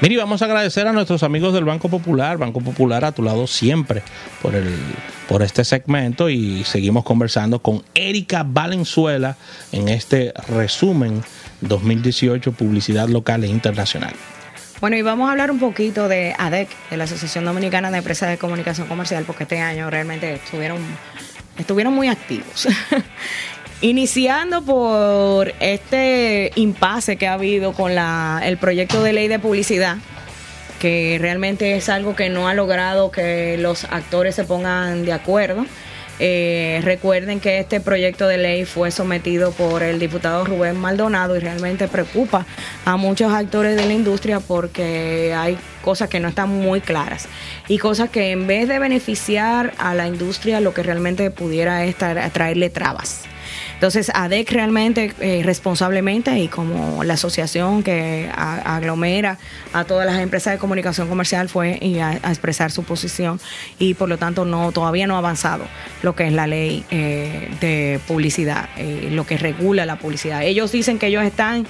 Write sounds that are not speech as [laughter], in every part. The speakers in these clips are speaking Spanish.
Miri, vamos a agradecer a nuestros amigos del Banco Popular, Banco Popular a tu lado siempre por, el, por este segmento y seguimos conversando con Erika Valenzuela en este resumen 2018 Publicidad Local e Internacional. Bueno, y vamos a hablar un poquito de ADEC, de la Asociación Dominicana de Empresas de Comunicación Comercial, porque este año realmente estuvieron, estuvieron muy activos. [laughs] Iniciando por este impasse que ha habido con el proyecto de ley de publicidad, que realmente es algo que no ha logrado que los actores se pongan de acuerdo. Eh, recuerden que este proyecto de ley fue sometido por el diputado Rubén Maldonado y realmente preocupa a muchos actores de la industria porque hay cosas que no están muy claras y cosas que en vez de beneficiar a la industria lo que realmente pudiera es traerle trabas. Entonces, ADEC realmente eh, responsablemente y como la asociación que aglomera a todas las empresas de comunicación comercial fue a, expresar su posición y por lo tanto no todavía no ha avanzado lo que es la ley eh, de publicidad, eh, lo que regula la publicidad. Ellos dicen que ellos están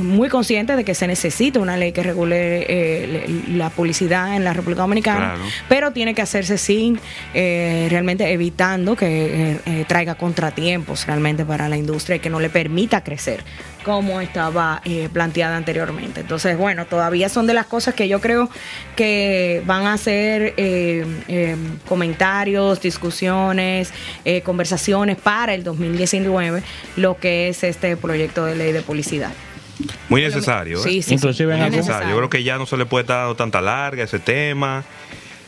muy conscientes de que se necesita una ley que regule la publicidad en la República Dominicana, pero tiene que hacerse sin realmente evitando que traiga contratiempos realmente para la industria y que no le permita crecer como estaba eh, planteada anteriormente. Entonces, bueno, todavía son de las cosas que yo creo que van a ser eh, eh, comentarios, discusiones, conversaciones para el 2019, lo que es este proyecto de ley de publicidad. Muy necesario. Sí, sí, Inclusive necesario. Yo creo que ya no se le puede estar dando tanta larga ese tema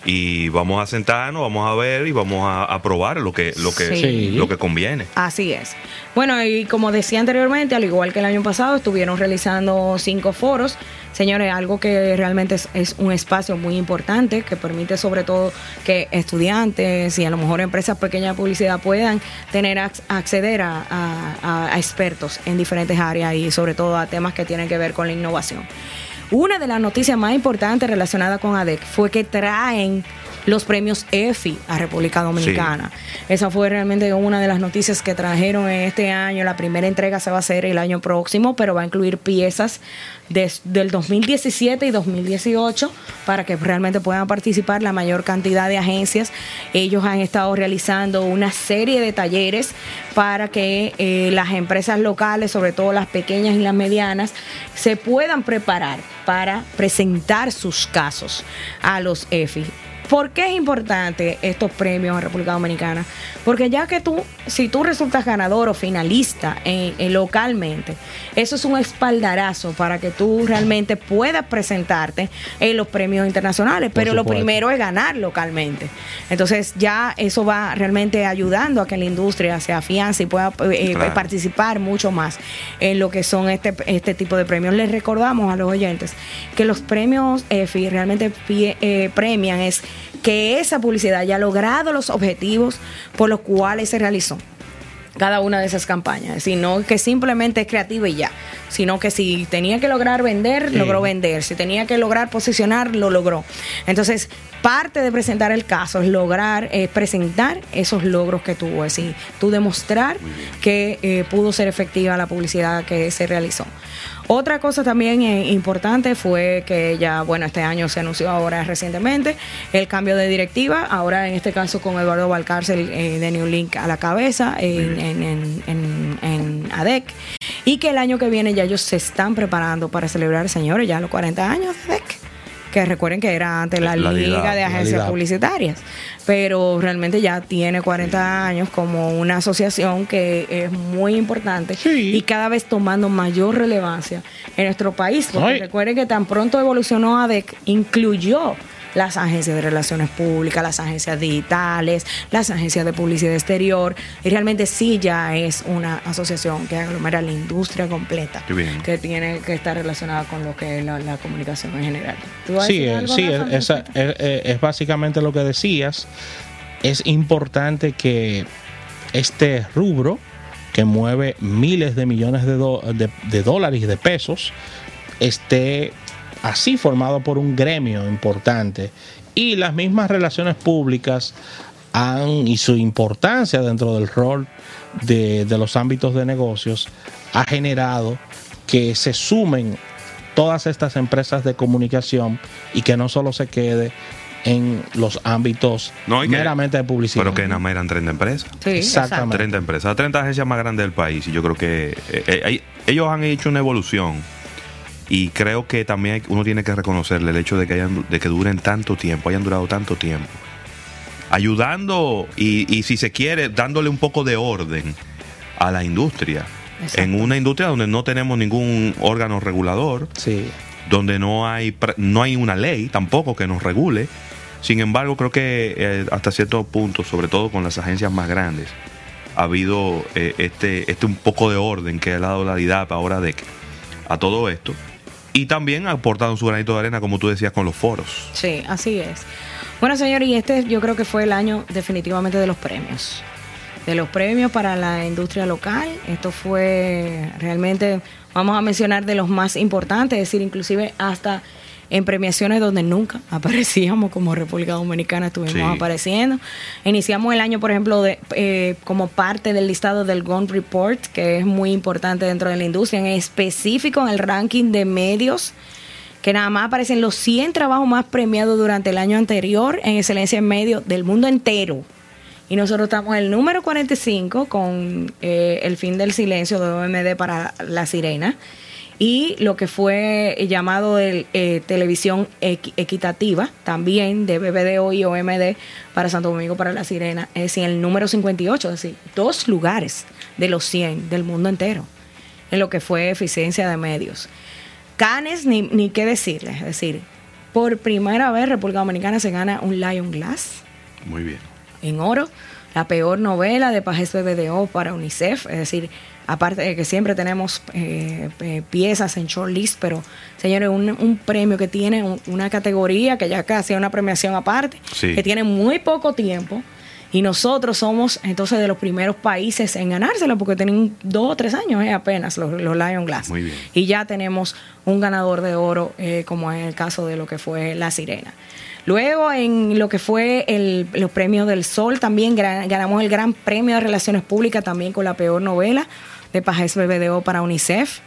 y vamos a sentarnos, vamos a ver y vamos a, aprobar lo que lo que lo que conviene. Así es. Bueno, y como decía anteriormente, al igual que el año pasado, estuvieron realizando cinco foros. Señores, algo que realmente es, un espacio muy importante que permite sobre todo que estudiantes y a lo mejor empresas pequeñas de publicidad puedan tener acceder a expertos en diferentes áreas y sobre todo a temas que tienen que ver con la innovación. Una de las noticias más importantes relacionadas con ADEC fue que traen los premios EFI a República Dominicana. Esa fue realmente una de las noticias que trajeron en este año. La primera entrega se va a hacer el año próximo, pero va a incluir piezas del 2017 y 2018 para que realmente puedan participar la mayor cantidad de agencias. Ellos han estado realizando una serie de talleres para que eh, las empresas locales, sobre todo las pequeñas y las medianas, se puedan preparar para presentar sus casos a los EFI. ¿Por qué es importante estos premios en República Dominicana? Porque ya que tú, si tú resultas ganador o finalista en, localmente, eso es un espaldarazo para que tú realmente puedas presentarte en los premios internacionales. Pero lo primero es ganar localmente. Entonces ya eso va realmente ayudando a que la industria se afiance y pueda eh, participar mucho más en lo que son este, este tipo de premios. Les recordamos a los oyentes que los premios EFI realmente eh, premian es que esa publicidad haya logrado los objetivos por los cuales se realizó cada una de esas campañas, sino que simplemente es creativa y ya, sino que si tenía que lograr vender, logró vender, si tenía que lograr posicionar, lo logró. Entonces, parte de presentar el caso es lograr eh, presentar esos logros que tuvo, es decir, tú demostrar que eh, pudo ser efectiva la publicidad que se realizó. Otra cosa también eh, importante fue que ya, bueno, este año se anunció ahora recientemente el cambio de directiva, ahora en este caso con Eduardo Valcárcel eh, de New Link a la cabeza en, en, ADEC, y que el año que viene ya ellos se están preparando para celebrar, señores, ya los 40 años de ADEC que recuerden que era antes la, Liga, de Agencias Publicitarias, pero realmente ya tiene 40 años como una asociación que es muy importante y cada vez tomando mayor relevancia en nuestro país, porque recuerden que tan pronto evolucionó ADEC, incluyó las agencias de relaciones públicas, las agencias digitales, las agencias de publicidad exterior. Y realmente sí ya es una asociación que aglomera la industria completa, que tiene que estar relacionada con lo que es la, comunicación en general. Sí, sí, es, es, básicamente lo que decías. Es importante que este rubro, que mueve miles de millones de, de, de dólares y de pesos, esté así formado por un gremio importante y las mismas relaciones públicas han, y su importancia dentro del rol de, los ámbitos de negocios ha generado que se sumen todas estas empresas de comunicación y que no solo se quede en los ámbitos meramente de publicidad. Pero que nada más eran 30 empresas. Sí, exactamente. 30 empresas, 30 agencias más grandes del país. Y yo creo que eh, eh, ellos han hecho una evolución. Y creo que también uno tiene que reconocerle el hecho de que, hayan, de que duren tanto tiempo, hayan durado tanto tiempo. Ayudando y, y si se quiere, dándole un poco de orden a la industria. En una industria donde no tenemos ningún órgano regulador. Sí donde no hay, no hay una ley tampoco que nos regule. Sin embargo, creo que eh, hasta cierto punto, sobre todo con las agencias más grandes, ha habido eh, este, este un poco de orden que ha dado la DIDAP ahora de a todo esto. Y también ha aportado su granito de arena, como tú decías, con los foros. Sí, así es. Bueno, señor, y este yo creo que fue el año definitivamente de los premios. De los premios para la industria local. Esto fue realmente vamos a mencionar de los más importantes, es decir, inclusive hasta en premiaciones donde nunca [laughs] aparecíamos como República Dominicana estuvimos apareciendo. Iniciamos el año, por ejemplo, de, eh, como parte del listado del Gun Report, que es muy importante dentro de la industria, en específico en el ranking de medios que nada más aparecen los 100 trabajos más premiados durante el año anterior en excelencia en medio del mundo entero. Y nosotros estamos en el número 45 con eh, El fin del silencio de OMD para La Sirena y lo que fue llamado el, eh, televisión equitativa también de BBDO y OMD para Santo Domingo para La Sirena, es decir, el número 58, es decir, dos lugares de los 100 del mundo entero en lo que fue eficiencia de medios. Canes, ni, ni qué decirles, es decir, por primera vez República Dominicana se gana un Lion Glass. Muy bien en oro, la peor novela de Pajes BBDO para UNICEF, es decir, aparte de que siempre tenemos eh, eh, piezas en shortlist, pero señores, un, premio que tiene una categoría que ya casi es una premiación aparte, que tiene muy poco tiempo. Y nosotros somos entonces de los primeros países en ganárselo, porque tienen dos o tres años eh, apenas los, Lion Glass. Muy bien. Y ya tenemos un ganador de oro, como en el caso de lo que fue La Sirena. Luego, en lo que fue el, los premios del Sol, también ganamos el Gran Premio de Relaciones Públicas, también con la peor novela de Pajes BBDO para UNICEF.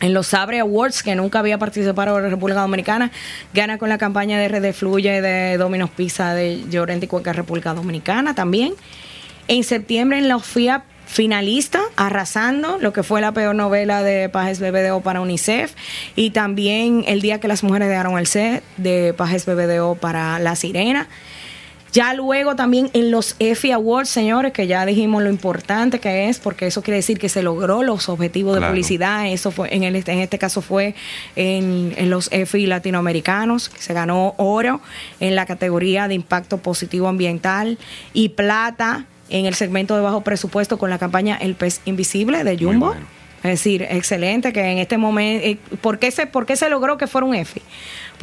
En los Sabre Awards, que nunca había participado en la República Dominicana, gana con la campaña de Red Fluye de Domino's Pizza de Llorente y Cuenca República Dominicana también. En septiembre en la OFIA finalista, arrasando lo que fue la peor novela de Pajes BBDO para UNICEF y también El día que las mujeres dejaron el set de Pajes BBDO para La Sirena. Ya luego también en los EFI Awards, señores, que ya dijimos lo importante que es, porque eso quiere decir que se logró los objetivos de publicidad. Eso fue en, el, en este caso fue en, en los EFI latinoamericanos, que se ganó oro en la categoría de impacto positivo ambiental y plata en el segmento de bajo presupuesto con la campaña El pez invisible de Jumbo. Es decir, excelente que en este momento, eh, ¿por, qué se, ¿por qué se logró que fuera un EFI?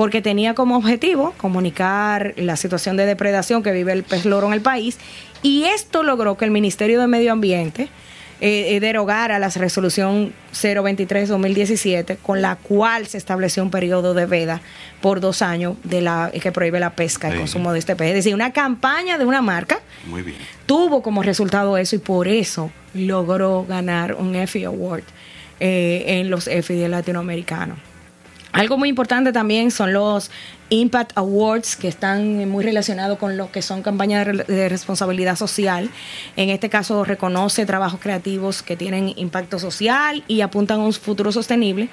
Porque tenía como objetivo comunicar la situación de depredación que vive el pez loro en el país y esto logró que el Ministerio de Medio Ambiente eh, eh, derogar a la resolución 023-2017, con la cual se estableció un periodo de veda por dos años de la que prohíbe la pesca y el consumo de este pez. Es decir, una campaña de una marca tuvo como resultado eso y por eso logró ganar un EFI Award eh, en los EFI latinoamericanos. Algo muy importante también son los Impact Awards, que están muy relacionados con lo que son campañas de responsabilidad social. En este caso reconoce trabajos creativos que tienen impacto social y apuntan a un futuro sostenible.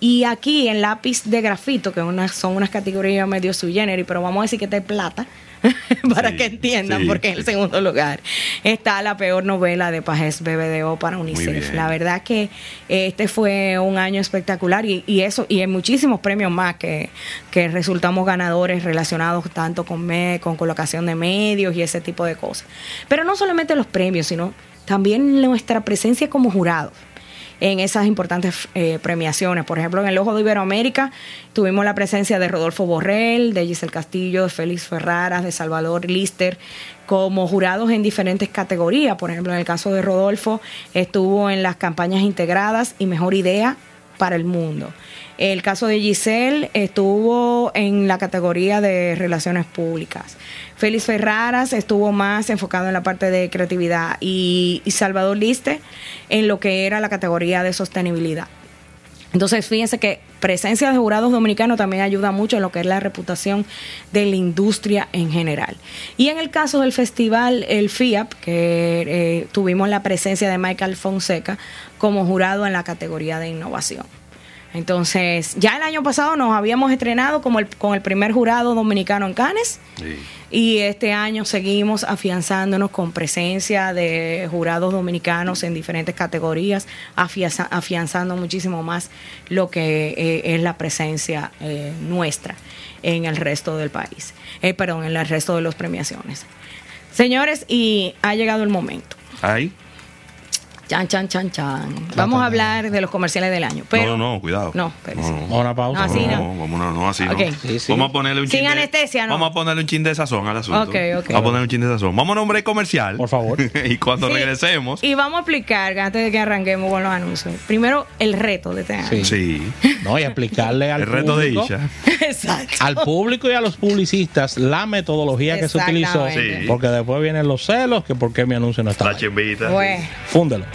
Y aquí en lápiz de grafito, que son unas categorías medio sui pero vamos a decir que está plata, [laughs] para que entiendan, porque en el segundo lugar está la peor novela de Pajes BBDO para UNICEF. La verdad que este fue un año espectacular y, eso, y hay muchísimos premios más que, que resultamos ganadores relacionados tanto con, me, con colocación de medios y ese tipo de cosas. Pero no solamente los premios, sino también nuestra presencia como jurados en esas importantes eh, premiaciones. Por ejemplo, en el Ojo de Iberoamérica tuvimos la presencia de Rodolfo Borrell, de Giselle Castillo, de Félix Ferraras, de Salvador Lister, como jurados en diferentes categorías. Por ejemplo, en el caso de Rodolfo, estuvo en las campañas integradas y mejor idea para el mundo. El caso de Giselle estuvo en la categoría de relaciones públicas. Félix Ferraras estuvo más enfocado en la parte de creatividad y, Salvador Liste en lo que era la categoría de sostenibilidad. Entonces, fíjense que presencia de jurados dominicanos también ayuda mucho en lo que es la reputación de la industria en general. Y en el caso del festival, el FIAP, que eh, tuvimos la presencia de Michael Fonseca como jurado en la categoría de innovación. Entonces, ya el año pasado nos habíamos estrenado como el, con el primer jurado dominicano en Cannes. Y este año seguimos afianzándonos con presencia de jurados dominicanos en diferentes categorías, afianzando muchísimo más lo que eh, es la presencia eh, nuestra en el resto del país, eh, perdón, en el resto de las premiaciones. Señores, y ha llegado el momento. Ahí. Chan, chan, chan, chan. Vamos a hablar de los comerciales del año. Pero, no, no, cuidado. No, pero no, no. Una pausa. No, así no. No, vamos, no, no así okay. no. Sí, sí. Vamos a ponerle un Sin chin de- anestesia, ¿no? Vamos a ponerle un chin de sazón al asunto. Ok, ok. Vamos a ponerle un chin de sazón. Vamos a nombre comercial. Por favor. [laughs] y cuando Sí. regresemos. Y vamos a explicar, antes de que arranquemos con los anuncios, primero el reto de este año. Sí. Sí. No, y explicarle al El reto de Isha. [laughs] Exacto. al público y a los publicistas la metodología que se utilizó. Porque después vienen los celos, que por qué mi anuncio no está. La chimbita. Bueno. Fúndelo.